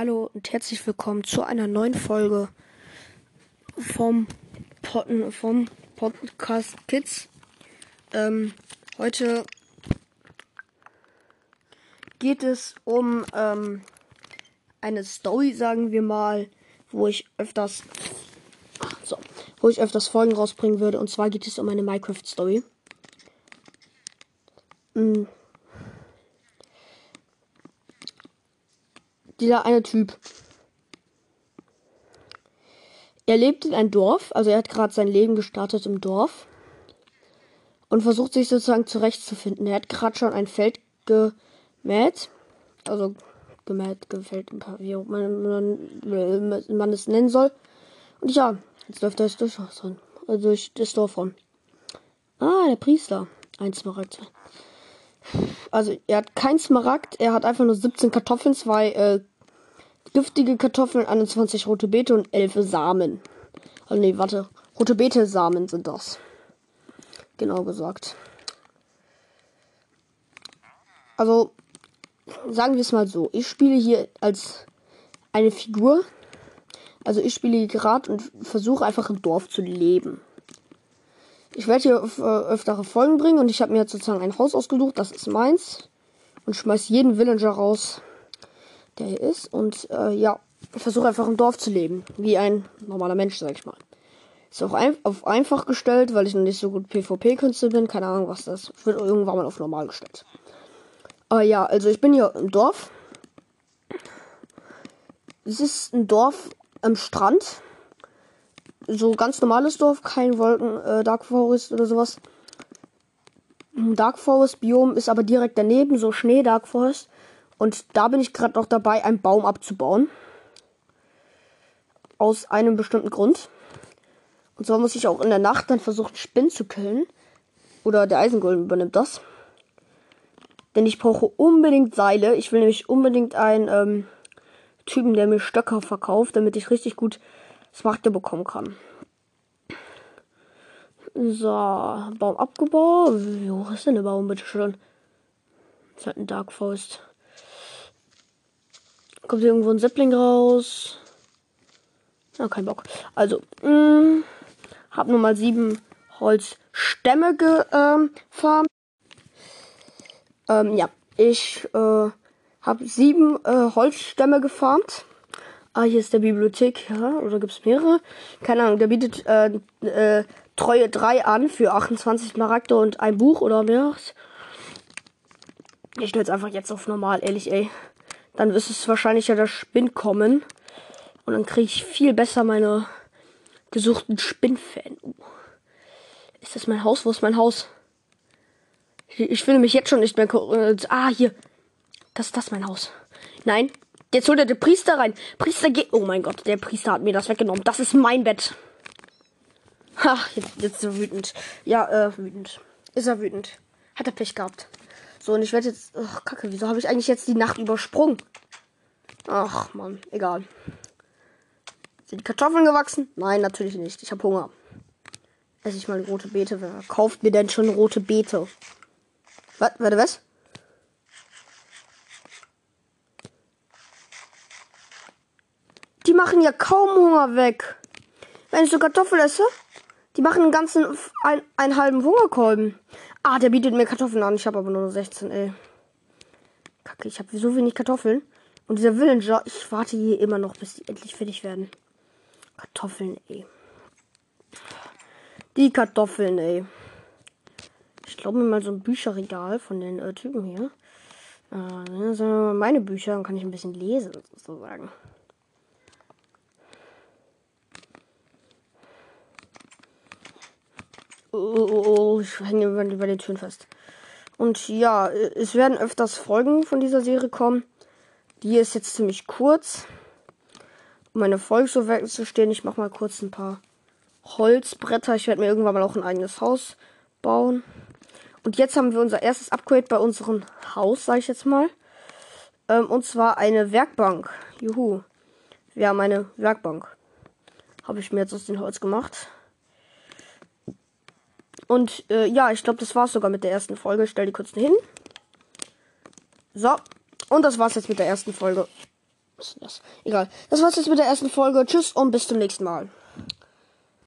Hallo und herzlich willkommen zu einer neuen Folge vom, Pod vom Podcast Kids. Ähm, heute geht es um ähm, eine Story, sagen wir mal, wo ich öfters so, wo ich öfters Folgen rausbringen würde. Und zwar geht es um eine Minecraft-Story. Mhm. Dieser eine Typ. Er lebt in einem Dorf, also er hat gerade sein Leben gestartet im Dorf und versucht sich sozusagen zurechtzufinden. Er hat gerade schon ein Feld gemäht, also gemäht, gefällt, wie auch man, man, man es nennen soll. Und ja, jetzt läuft er jetzt durch, also durch das Dorf rum. Ah, der Priester. Ein Smaragd. Also, er hat kein Smaragd, er hat einfach nur 17 Kartoffeln, zwei äh, giftige Kartoffeln, 21 rote Beete und 11 Samen. Also nee, warte. Rote Beete-Samen sind das. Genau gesagt. Also, sagen wir es mal so. Ich spiele hier als eine Figur. Also ich spiele gerade und versuche einfach im Dorf zu leben. Ich werde hier öf äh, öftere Folgen bringen und ich habe mir jetzt sozusagen ein Haus ausgesucht. Das ist meins. Und schmeiß jeden Villager raus der ist. Und äh, ja, ich versuche einfach im Dorf zu leben. Wie ein normaler Mensch, sag ich mal. Ist auch ein auf einfach gestellt, weil ich noch nicht so gut PvP-Künstler bin. Keine Ahnung, was das wird. Irgendwann mal auf normal gestellt. Aber ja, also ich bin hier im Dorf. Es ist ein Dorf am Strand. So ganz normales Dorf, kein Wolken, äh, Dark Forest oder sowas. Dark Forest Biom ist aber direkt daneben, so Schnee Dark Forest. Und da bin ich gerade noch dabei, einen Baum abzubauen. Aus einem bestimmten Grund. Und zwar muss ich auch in der Nacht dann versuchen, Spinnen zu killen. Oder der Eisengolem übernimmt das. Denn ich brauche unbedingt Seile. Ich will nämlich unbedingt einen ähm, Typen, der mir Stöcker verkauft, damit ich richtig gut Smaragde bekommen kann. So, Baum abgebaut. Wie hoch ist denn der Baum, bitte schön? Das ist halt ein Dark Forest. Kommt hier irgendwo ein Zeppling raus? Ja, kein Bock. Also, mh, mm, hab nur mal sieben Holzstämme gefarmt. Ähm, ja, ich äh, habe sieben äh, Holzstämme gefarmt. Ah, hier ist der Bibliothek, ja, oder gibt's mehrere? Keine Ahnung, der bietet äh, äh, Treue 3 an für 28 Maragde und ein Buch oder mehr. Ich stelle es einfach jetzt auf normal, ehrlich, ey. Dann ist es wahrscheinlich ja der Spinn kommen. Und dann kriege ich viel besser meine gesuchten Spinnfan. Uh. Ist das mein Haus? Wo ist mein Haus? Ich, ich finde mich jetzt schon nicht mehr. Äh, ah, hier. Das ist das mein Haus. Nein. Jetzt holt er den Priester rein. Priester geht. Oh mein Gott, der Priester hat mir das weggenommen. Das ist mein Bett. Ha, jetzt, jetzt ist er wütend. Ja, äh, wütend. Ist er wütend. Hat er Pech gehabt. So, und ich werde jetzt. Ach, Kacke, wieso habe ich eigentlich jetzt die Nacht übersprungen? Ach, Mann, egal. Sind die Kartoffeln gewachsen? Nein, natürlich nicht. Ich habe Hunger. Esse ich mal rote Beete. Wer kauft mir denn schon rote Beete? Was? Warte, was? Die machen ja kaum Hunger weg. Wenn ich so Kartoffeln esse, die machen einen ganzen, ein, einen halben Hungerkolben. Ah, der bietet mir Kartoffeln an. Ich habe aber nur 16, ey. Kacke, ich habe so wenig Kartoffeln. Und dieser Villager, ich warte hier immer noch, bis die endlich fertig werden. Kartoffeln, ey. Die Kartoffeln, ey. Ich glaube mir mal so ein Bücherregal von den äh, Typen hier. Äh, meine Bücher, dann kann ich ein bisschen lesen, sozusagen. Oh, oh, oh, ich hänge über, den Türen fest. Und ja, es werden öfters Folgen von dieser Serie kommen. Die ist jetzt ziemlich kurz. Um meine Folge so wegzustehen, ich mache mal kurz ein paar Holzbretter. Ich werde mir irgendwann mal auch ein eigenes Haus bauen. Und jetzt haben wir unser erstes Upgrade bei unserem Haus, sage ich jetzt mal. Ähm, und zwar eine Werkbank. Juhu. Wir haben eine Werkbank. Habe ich mir jetzt aus dem Holz gemacht. Und äh, ja, ich glaube, das war's sogar mit der ersten Folge. Ich stell die kurz hin. So. Und das war's jetzt mit der ersten Folge. Was ist das? Egal. Das war's jetzt mit der ersten Folge. Tschüss und bis zum nächsten Mal.